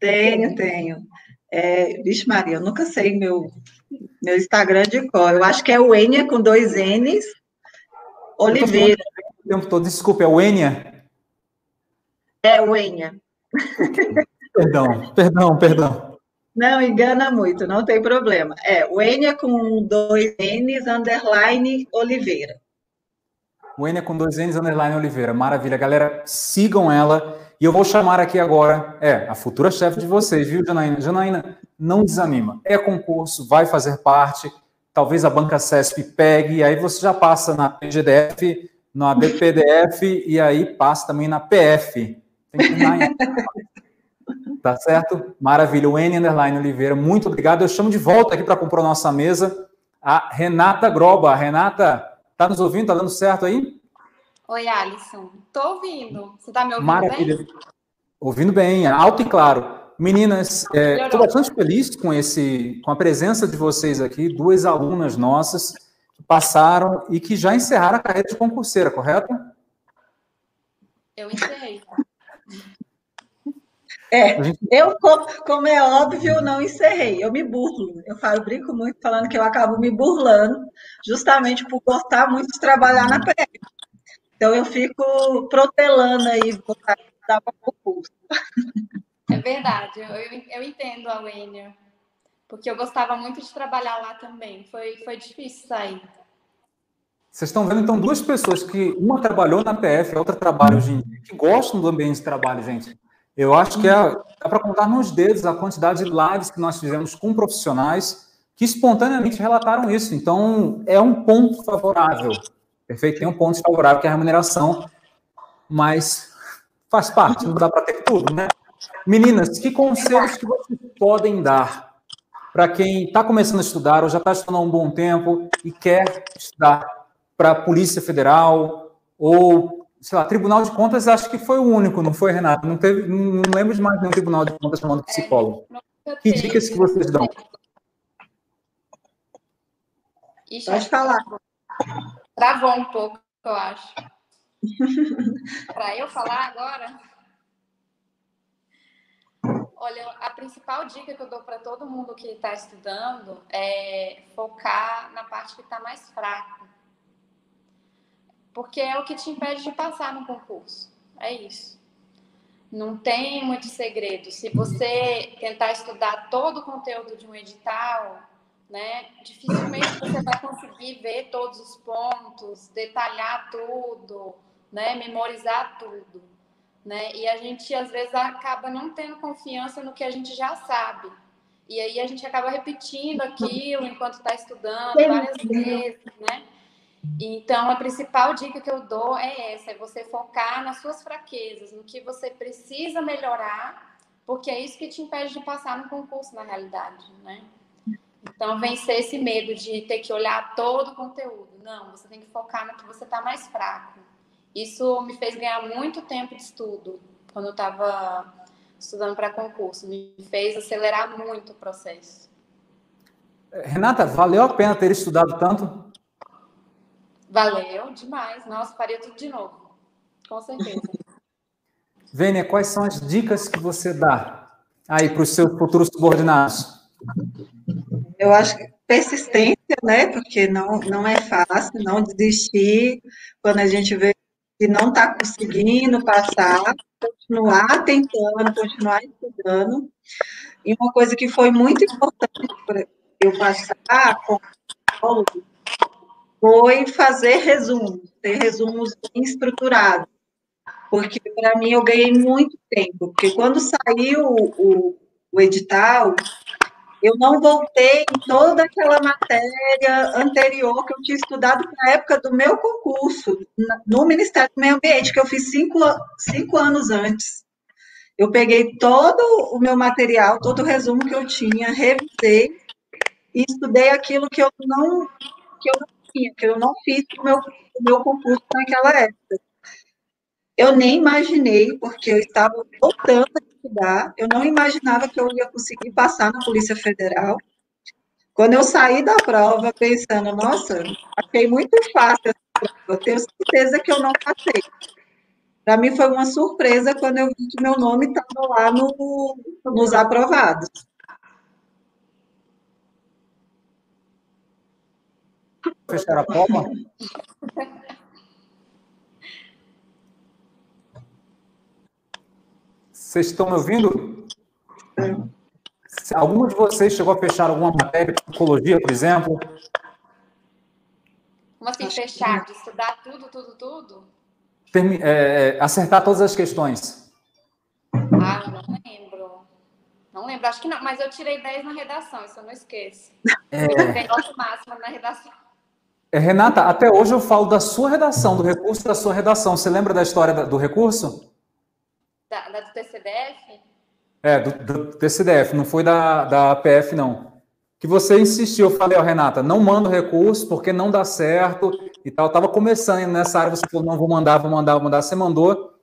Tenho, tenho. É, vixe Maria, eu nunca sei meu, meu Instagram de cor. Eu acho que é o Enia com dois N's, Oliveira.
O tempo todo, desculpa, é o Enia?
É o Enia.
Perdão, perdão, perdão.
Não, engana muito, não tem problema. É o Enia com dois N's, underline, Oliveira.
O Enia com dois N's, underline, Oliveira. Maravilha, galera, sigam ela. E eu vou chamar aqui agora, é, a futura chefe de vocês, viu, Janaína? Janaína, não desanima. É concurso, vai fazer parte. Talvez a banca CESP pegue, e aí você já passa na PGDF, na BPDF, e aí passa também na PF. Tem que ir Tá certo? Maravilha. O N Underline Oliveira, muito obrigado. Eu chamo de volta aqui para comprar nossa mesa a Renata Groba. Renata, tá nos ouvindo? Tá dando certo aí?
Oi, Alisson. Tô ouvindo. Você tá me ouvindo
Maravilha.
bem?
Ouvindo bem, alto e claro. Meninas, estou é, bastante feliz com esse, com a presença de vocês aqui, duas alunas nossas que passaram e que já encerraram a carreira de concurseira, correto?
Eu encerrei.
É, eu, como é óbvio, não encerrei. Eu me burlo. Eu falo, brinco muito falando que eu acabo me burlando, justamente por gostar muito de trabalhar na PF. Então eu fico protelando aí, voltar para o curso.
É verdade, eu, eu entendo a Wênia, porque eu gostava muito de trabalhar lá também. Foi, foi difícil sair.
Vocês estão vendo, então, duas pessoas que uma trabalhou na PF, a outra trabalha hoje em dia, que gostam do ambiente de trabalho, gente. Eu acho que é, dá para contar nos dedos a quantidade de lives que nós fizemos com profissionais que espontaneamente relataram isso. Então, é um ponto favorável. Perfeito? Tem um ponto favorável que é a remuneração, mas faz parte, não dá para ter tudo, né? Meninas, que conselhos que vocês podem dar para quem está começando a estudar ou já está estudando há um bom tempo e quer estudar para a Polícia Federal ou, sei lá, Tribunal de Contas, acho que foi o único, não foi, Renato? Não, teve, não, lembro de mais nenhum Tribunal de Contas chamando psicólogo. Que dicas que vocês dão?
Pode falar. Travou um pouco, eu acho. para eu falar agora? Olha, a principal dica que eu dou para todo mundo que está estudando é focar na parte que está mais fraca porque é o que te impede de passar no concurso. É isso. Não tem muito segredo. Se você tentar estudar todo o conteúdo de um edital, né, dificilmente você vai conseguir ver todos os pontos, detalhar tudo, né, memorizar tudo, né? E a gente às vezes acaba não tendo confiança no que a gente já sabe. E aí a gente acaba repetindo aquilo enquanto está estudando várias vezes, né? Então, a principal dica que eu dou é essa: é você focar nas suas fraquezas, no que você precisa melhorar, porque é isso que te impede de passar no concurso, na realidade, né? Então, vencer esse medo de ter que olhar todo o conteúdo. Não, você tem que focar no que você está mais fraco. Isso me fez ganhar muito tempo de estudo quando eu estava estudando para concurso. Me fez acelerar muito o processo.
Renata, valeu a pena ter estudado tanto?
Valeu demais. Nossa, faria tudo de novo. Com certeza.
Vênia, quais são as dicas que você dá aí para os seus futuros subordinados?
Eu acho que persistência, né? Porque não, não é fácil não desistir quando a gente vê que não está conseguindo passar, continuar tentando, continuar estudando. E uma coisa que foi muito importante para eu passar com psicólogo foi fazer resumos, ter resumos bem estruturados. Porque, para mim, eu ganhei muito tempo. Porque quando saiu o, o edital, eu não voltei em toda aquela matéria anterior que eu tinha estudado na época do meu concurso, no Ministério do Meio Ambiente, que eu fiz cinco, cinco anos antes. Eu peguei todo o meu material, todo o resumo que eu tinha, revisei e estudei aquilo que eu não, que eu não tinha, que eu não fiz o meu, meu concurso naquela época. Eu nem imaginei, porque eu estava voltando a estudar, eu não imaginava que eu ia conseguir passar na Polícia Federal. Quando eu saí da prova pensando, nossa, achei muito fácil essa prova, eu tenho certeza que eu não passei. Para mim foi uma surpresa quando eu vi que meu nome estava lá no, nos aprovados.
Fechar a Vocês estão me ouvindo? Algum de vocês chegou a fechar alguma matéria de psicologia, por exemplo?
Como assim, fechar? De estudar tudo, tudo, tudo?
Termi é, é, acertar todas as questões.
Ah, não lembro. Não lembro, acho que não, mas eu tirei 10 na redação, isso eu não esqueço. É... Eu nota máxima na redação.
É, Renata, até hoje eu falo da sua redação, do recurso da sua redação. Você lembra da história do recurso?
Da, da do TCDF?
É, do, do, TCDF, não foi da, da PF, não. Que você insistiu, eu falei, ó, Renata, não manda o recurso porque não dá certo e tal. Eu tava começando nessa área, você falou, não, vou mandar, vou mandar, vou mandar. Você mandou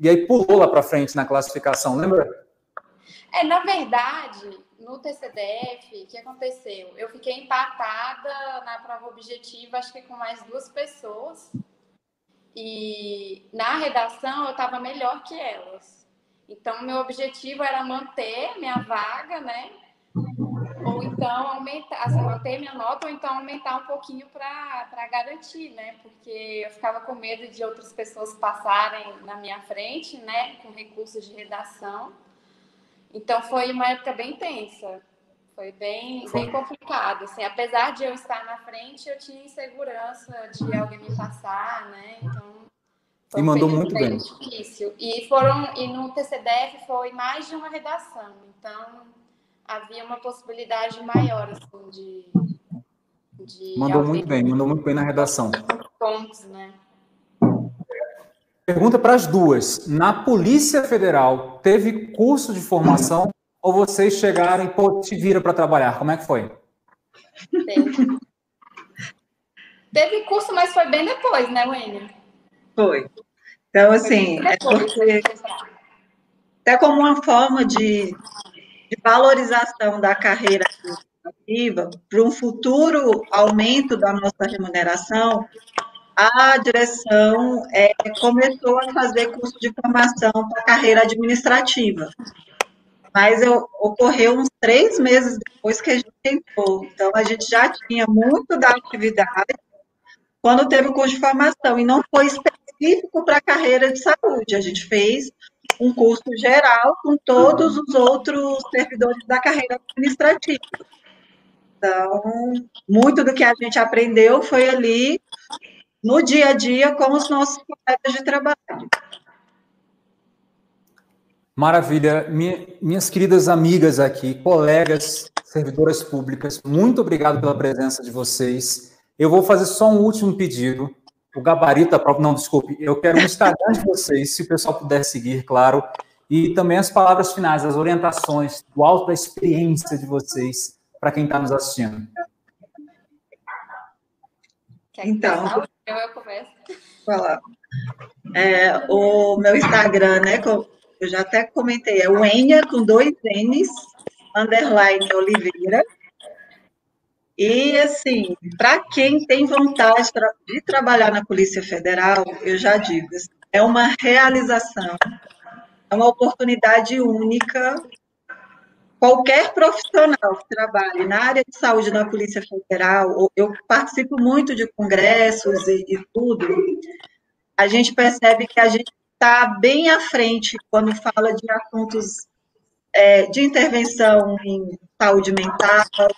e aí pulou lá para frente na classificação, lembra?
É, na verdade, no TCDF, o que aconteceu? Eu fiquei empatada na prova objetiva, acho que com mais duas pessoas. E na redação eu estava melhor que elas. Então, meu objetivo era manter minha vaga, né? Ou então aumentar, assim, manter minha nota, ou então aumentar um pouquinho para garantir, né? Porque eu ficava com medo de outras pessoas passarem na minha frente, né? Com recursos de redação. Então, foi uma época bem tensa. Foi bem, bem complicado. Assim, apesar de eu estar na frente, eu tinha insegurança de alguém me passar, né? Então,
e mandou muito bem.
Difícil. E foram e no TCDF foi mais de uma redação, então havia uma possibilidade maior assim, de,
de mandou muito bem, mandou muito bem na redação.
Pontos, né?
Pergunta para as duas. Na Polícia Federal, teve curso de formação ou vocês chegaram e pô, te vira para trabalhar? Como é que foi?
Teve. Teve curso, mas foi bem depois, né, Wênia?
Foi. Então, assim, é porque, até como uma forma de, de valorização da carreira administrativa, para um futuro aumento da nossa remuneração, a direção é, começou a fazer curso de formação para a carreira administrativa. Mas eu, ocorreu uns três meses depois que a gente entrou. Então, a gente já tinha muito da atividade quando teve o curso de formação, e não foi específico para a carreira de saúde. A gente fez um curso geral com todos os outros servidores da carreira administrativa. Então, muito do que a gente aprendeu foi ali no dia a dia com os nossos colegas de trabalho.
Maravilha. Minha, minhas queridas amigas aqui, colegas, servidoras públicas, muito obrigado pela presença de vocês. Eu vou fazer só um último pedido. O gabarito da prova, não, desculpe. Eu quero o Instagram de vocês, se o pessoal puder seguir, claro. E também as palavras finais, as orientações, o alto da experiência de vocês, para quem está nos assistindo.
Então, eu começo. Falar. É, o meu Instagram, né? Eu já até comentei, é o Enia com dois N's, underline Oliveira. E, assim, para quem tem vontade de trabalhar na Polícia Federal, eu já digo, é uma realização, é uma oportunidade única. Qualquer profissional que trabalhe na área de saúde na Polícia Federal, eu participo muito de congressos e, e tudo, a gente percebe que a gente está bem à frente quando fala de assuntos é, de intervenção em saúde mental,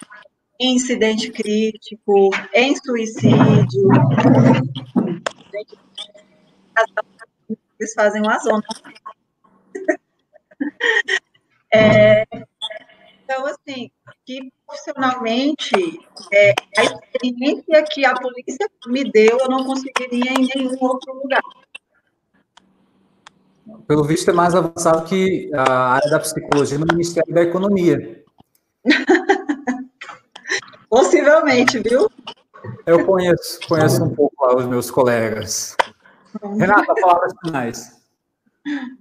em incidente crítico, em suicídio. Eles fazem uma zona. É, então, assim, que profissionalmente, é, a experiência que a polícia me deu, eu não conseguiria em nenhum outro lugar.
Pelo visto, é mais avançado que a área da psicologia no Ministério da Economia.
Possivelmente, viu?
Eu conheço, conheço um pouco lá os meus colegas. Renata, palavras finais.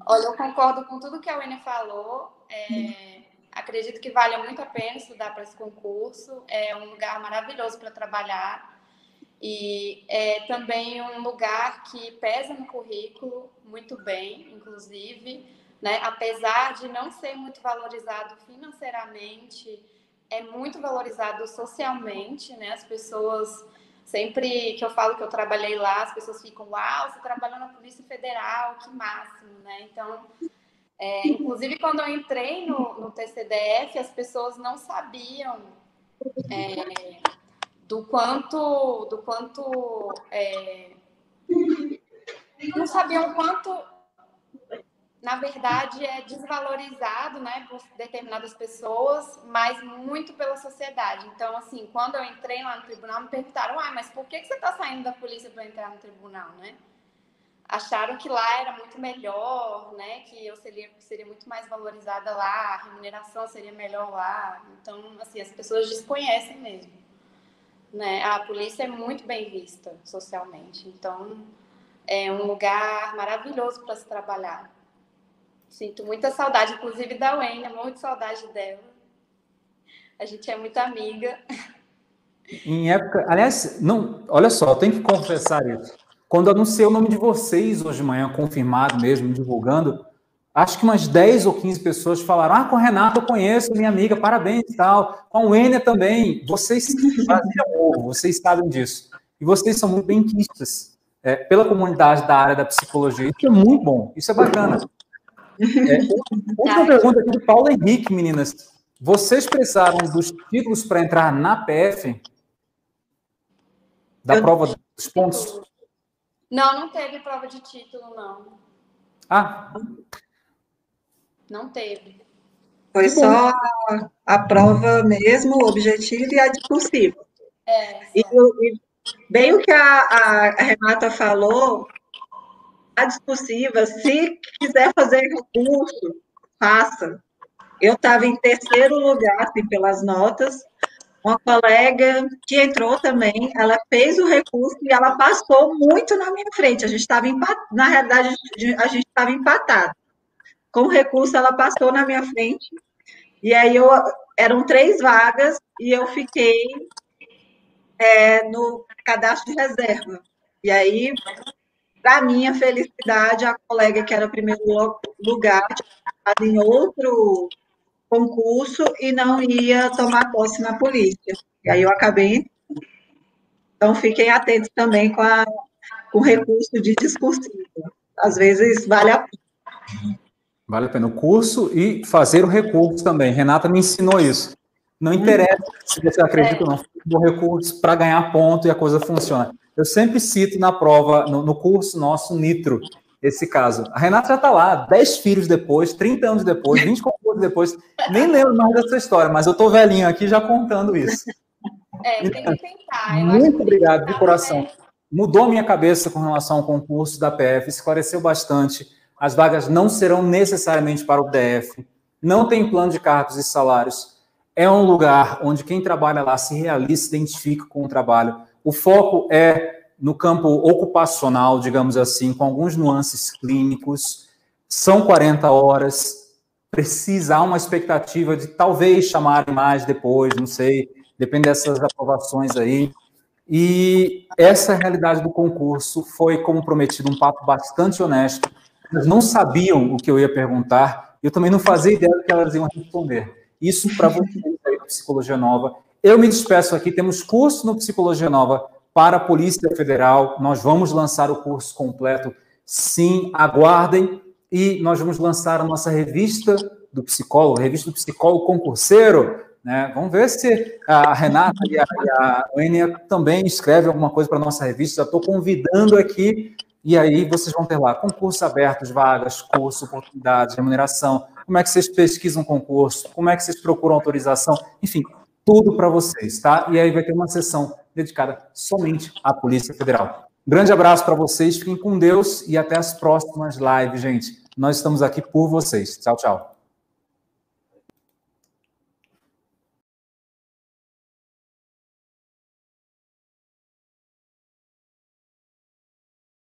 Olha, eu concordo com tudo que a Wene falou. É, acredito que vale muito a pena estudar para esse concurso. É um lugar maravilhoso para trabalhar. E é também um lugar que pesa no currículo muito bem, inclusive, né? apesar de não ser muito valorizado financeiramente é muito valorizado socialmente, né? As pessoas sempre que eu falo que eu trabalhei lá, as pessoas ficam, uau, você trabalhou na Polícia Federal, que máximo, né? Então, é, inclusive quando eu entrei no, no, TCDF, as pessoas não sabiam é, do quanto, do quanto, é, não sabiam quanto na verdade, é desvalorizado né, por determinadas pessoas, mas muito pela sociedade. Então, assim, quando eu entrei lá no tribunal, me perguntaram, ah, mas por que, que você está saindo da polícia para entrar no tribunal, né? Acharam que lá era muito melhor, né? Que eu seria, seria muito mais valorizada lá, a remuneração seria melhor lá. Então, assim, as pessoas desconhecem mesmo. Né? A polícia é muito bem vista socialmente. Então, é um lugar maravilhoso para se trabalhar. Sinto muita saudade, inclusive da Wayne, muito saudade dela. A gente é muito amiga.
Em época, aliás, não, olha só, eu tenho que confessar isso. Quando anunciei o nome de vocês hoje de manhã, confirmado mesmo, divulgando, acho que umas 10 ou 15 pessoas falaram: Ah, com a Renata eu conheço, minha amiga, parabéns e tal. Com a Enia também. Vocês fazem vocês sabem disso. E vocês são muito benquistas é, pela comunidade da área da psicologia. Isso é muito bom, isso é bacana. É, última pergunta aqui do Paulo Henrique, meninas. Vocês precisaram dos títulos para entrar na PF? Da eu... prova dos pontos?
Não, não teve prova de título, não.
Ah.
Não teve.
Foi só a, a prova mesmo, o objetivo e a discursiva.
É.
E, e, bem o que a, a, Renata falou, a discursiva, se quiser fazer recurso, faça. Eu estava em terceiro lugar, assim, pelas notas. Uma colega que entrou também, ela fez o recurso e ela passou muito na minha frente. A gente estava empatado, na realidade, a gente estava empatado. Com o recurso, ela passou na minha frente. E aí eu eram três vagas e eu fiquei é, no cadastro de reserva. E aí, para minha felicidade, a colega que era o primeiro lugar em outro concurso e não ia tomar posse na polícia. E aí eu acabei. Então, fiquem atentos também com, a, com o recurso de discursiva. Às vezes vale a pena.
Vale a pena o curso e fazer o recurso também. Renata me ensinou isso. Não interessa se você acredita ou não, o recurso para ganhar ponto e a coisa funciona. Eu sempre cito na prova, no, no curso nosso Nitro, esse caso. A Renata já está lá, 10 filhos depois, 30 anos depois, 20 concursos depois. Nem lembro mais dessa história, mas eu estou velhinho aqui já contando isso.
É, tem que tentar. Eu
Muito obrigado, de coração. Mudou a minha cabeça com relação ao concurso da PF, esclareceu bastante. As vagas não serão necessariamente para o DF. Não tem plano de cargos e salários. É um lugar onde quem trabalha lá se realiza, se identifica com o trabalho. O foco é no campo ocupacional, digamos assim, com alguns nuances clínicos. São 40 horas. Precisa, há uma expectativa de talvez chamarem mais depois, não sei, depende dessas aprovações aí. E essa realidade do concurso foi, como prometido, um papo bastante honesto. Elas não sabiam o que eu ia perguntar, eu também não fazia ideia do que elas iam responder. Isso para vocês aí do Psicologia Nova. Eu me despeço aqui, temos curso no Psicologia Nova para a Polícia Federal. Nós vamos lançar o curso completo. Sim, aguardem. E nós vamos lançar a nossa revista do psicólogo, revista do psicólogo concurseiro. Né? Vamos ver se a Renata e a, e a Enia também escrevem alguma coisa para a nossa revista. Já estou convidando aqui. E aí vocês vão ter lá concursos abertos, vagas, curso, oportunidades, remuneração. Como é que vocês pesquisam concurso? Como é que vocês procuram autorização? Enfim, tudo para vocês, tá? E aí vai ter uma sessão dedicada somente à Polícia Federal. grande abraço para vocês, fiquem com Deus e até as próximas lives, gente. Nós estamos aqui por vocês. Tchau, tchau.